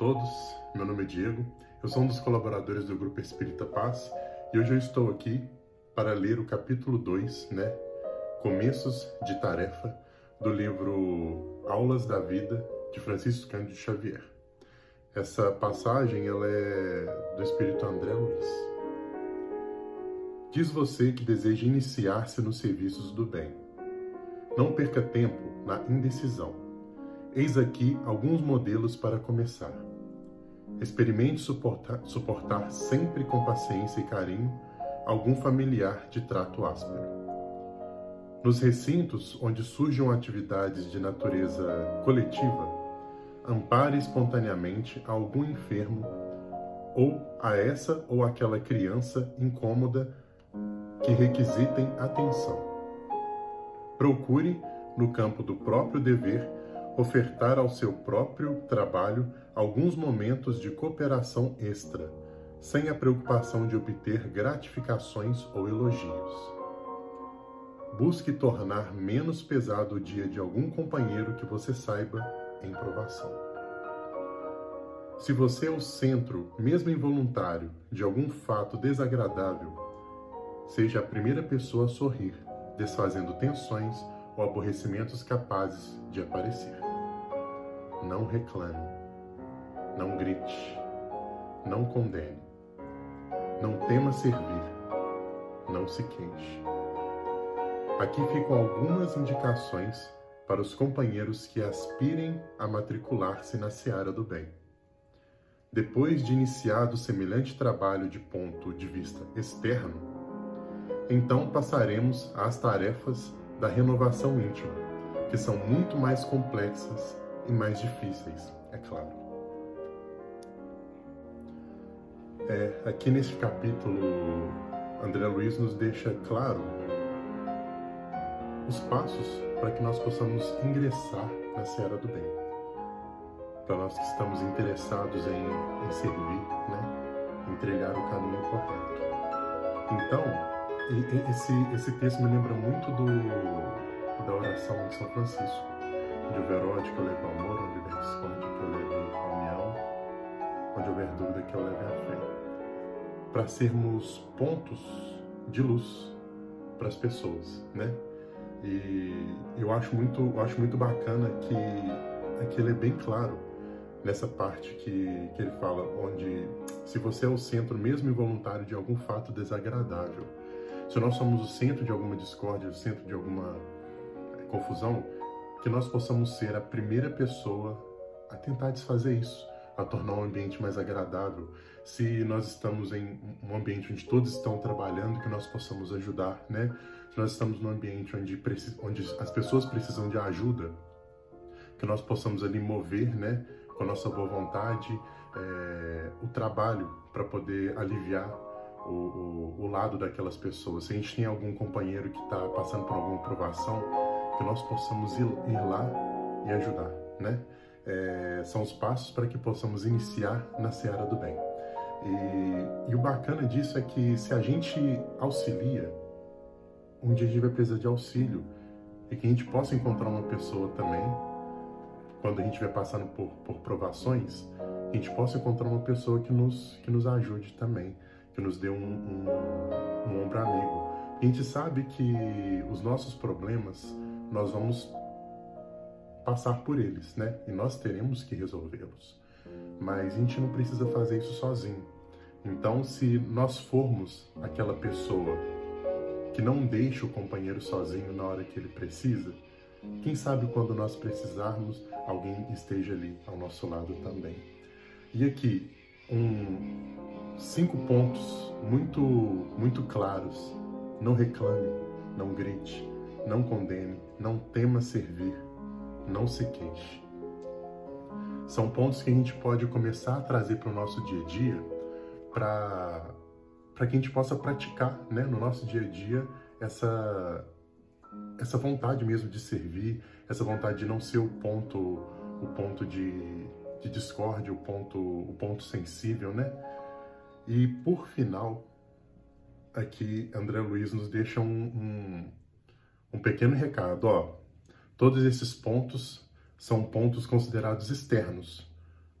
todos, meu nome é Diego, eu sou um dos colaboradores do Grupo Espírita Paz e hoje eu estou aqui para ler o capítulo 2, né, Começos de Tarefa, do livro Aulas da Vida, de Francisco Cândido Xavier. Essa passagem ela é do Espírito André Luiz. Diz você que deseja iniciar-se nos serviços do bem. Não perca tempo na indecisão. Eis aqui alguns modelos para começar. Experimente suportar, suportar sempre com paciência e carinho algum familiar de trato áspero. Nos recintos onde surjam atividades de natureza coletiva, ampare espontaneamente algum enfermo ou a essa ou aquela criança incômoda que requisitem atenção. Procure, no campo do próprio dever, ofertar ao seu próprio trabalho alguns momentos de cooperação extra, sem a preocupação de obter gratificações ou elogios. Busque tornar menos pesado o dia de algum companheiro que você saiba em provação. Se você é o centro, mesmo involuntário, de algum fato desagradável, seja a primeira pessoa a sorrir, desfazendo tensões ou aborrecimentos capazes de aparecer. Não reclame, não grite, não condene, não tema servir, não se queixe. Aqui ficam algumas indicações para os companheiros que aspirem a matricular-se na seara do bem. Depois de iniciado semelhante trabalho de ponto de vista externo, então passaremos às tarefas da renovação íntima, que são muito mais complexas e mais difíceis, é claro. É, aqui neste capítulo, André Luiz nos deixa claro os passos para que nós possamos ingressar na seara do bem. Para nós que estamos interessados em, em servir, né? em trilhar o caminho correto. Então, esse, esse texto me lembra muito do, da oração de São Francisco, onde houver ódio que eu leve amor, onde houver discórdia que eu leve a união, onde houver dúvida que eu leve a fé. Para sermos pontos de luz para as pessoas, né? E eu acho muito, eu acho muito bacana que aqui ele é bem claro nessa parte que, que ele fala, onde se você é o centro, mesmo involuntário, de algum fato desagradável, se nós somos o centro de alguma discórdia, o centro de alguma eh, confusão, que nós possamos ser a primeira pessoa a tentar desfazer isso, a tornar o ambiente mais agradável. Se nós estamos em um ambiente onde todos estão trabalhando, que nós possamos ajudar, né? Se nós estamos num ambiente onde, onde as pessoas precisam de ajuda, que nós possamos ali mover, né, com a nossa boa vontade, é, o trabalho para poder aliviar o, o, o, lado daquelas pessoas. Se a gente tem algum companheiro que está passando por alguma provação, que nós possamos ir, ir lá e ajudar, né? É, são os passos para que possamos iniciar na seara do bem. E, e, o bacana disso é que se a gente auxilia, um dia a gente vai precisar de auxílio e que a gente possa encontrar uma pessoa também, quando a gente vai passando por, por provações, a gente possa encontrar uma pessoa que nos, que nos ajude também que nos dê um, um, um ombro amigo. A gente sabe que os nossos problemas, nós vamos passar por eles, né? E nós teremos que resolvê-los. Mas a gente não precisa fazer isso sozinho. Então, se nós formos aquela pessoa que não deixa o companheiro sozinho na hora que ele precisa, quem sabe quando nós precisarmos, alguém esteja ali ao nosso lado também. E aqui, um, cinco pontos muito, muito claros. Não reclame, não grite, não condene, não tema servir, não se queixe. São pontos que a gente pode começar a trazer para o nosso dia a dia para que a gente possa praticar né, no nosso dia a dia essa, essa vontade mesmo de servir, essa vontade de não ser o ponto, o ponto de, de discórdia, o ponto, o ponto sensível, né? E por final, aqui André Luiz nos deixa um, um, um pequeno recado. Ó, todos esses pontos são pontos considerados externos,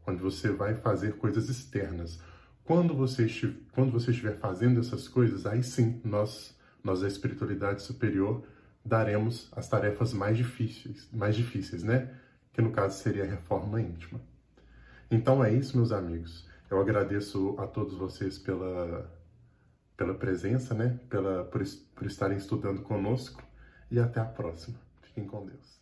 onde você vai fazer coisas externas. Quando você, estiver, quando você estiver fazendo essas coisas, aí sim, nós, nós da espiritualidade superior, daremos as tarefas mais difíceis, mais difíceis, né? Que no caso seria a reforma íntima. Então é isso, meus amigos. Eu agradeço a todos vocês pela, pela presença, né? Pela, por, por estarem estudando conosco e até a próxima. Fiquem com Deus.